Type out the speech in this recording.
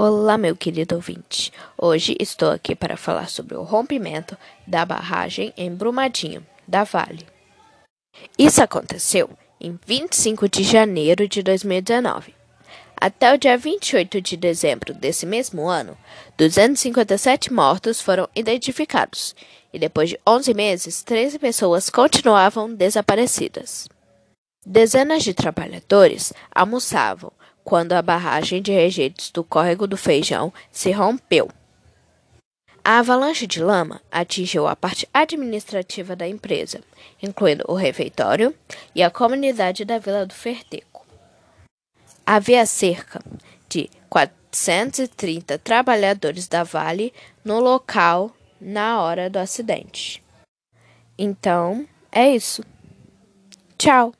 Olá, meu querido ouvinte. Hoje estou aqui para falar sobre o rompimento da barragem em Brumadinho, da Vale. Isso aconteceu em 25 de janeiro de 2019. Até o dia 28 de dezembro desse mesmo ano, 257 mortos foram identificados e depois de 11 meses, 13 pessoas continuavam desaparecidas. Dezenas de trabalhadores almoçavam quando a barragem de rejeitos do córrego do Feijão se rompeu. A avalanche de lama atingiu a parte administrativa da empresa, incluindo o refeitório e a comunidade da Vila do Ferteco. Havia cerca de 430 trabalhadores da Vale no local na hora do acidente. Então, é isso. Tchau!